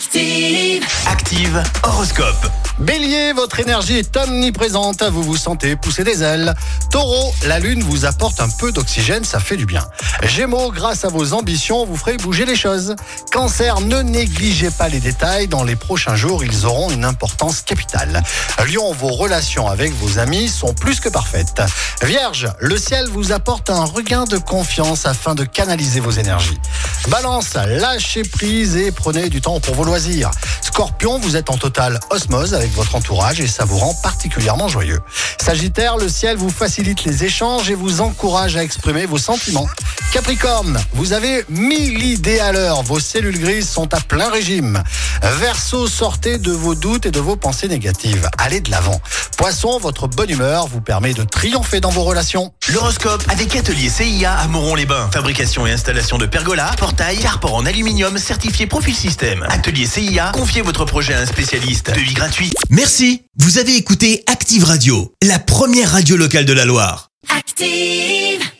Active. Active Horoscope. Bélier, votre énergie est omniprésente, vous vous sentez pousser des ailes. Taureau, la lune vous apporte un peu d'oxygène, ça fait du bien. Gémeaux, grâce à vos ambitions, vous ferez bouger les choses. Cancer, ne négligez pas les détails, dans les prochains jours, ils auront une importance capitale. Lion, vos relations avec vos amis sont plus que parfaites. Vierge, le ciel vous apporte un regain de confiance afin de canaliser vos énergies. Balance, lâchez prise et prenez du temps pour vos Scorpion, vous êtes en totale osmose avec votre entourage et ça vous rend particulièrement joyeux. Sagittaire, le ciel vous facilite les échanges et vous encourage à exprimer vos sentiments. Capricorne, vous avez mille idées à l'heure, vos cellules grises sont à plein régime. Verseau, sortez de vos doutes et de vos pensées négatives. Allez de l'avant. Poisson, votre bonne humeur vous permet de triompher dans vos relations. L'horoscope avec Atelier CIA à Moron-les-Bains. Fabrication et installation de pergolas, portails, carport en aluminium certifié Profil Système. Atelier CIA, confiez votre projet à un spécialiste. Devis gratuit. Merci. Vous avez écouté Active Radio, la première radio locale de la Loire. Active.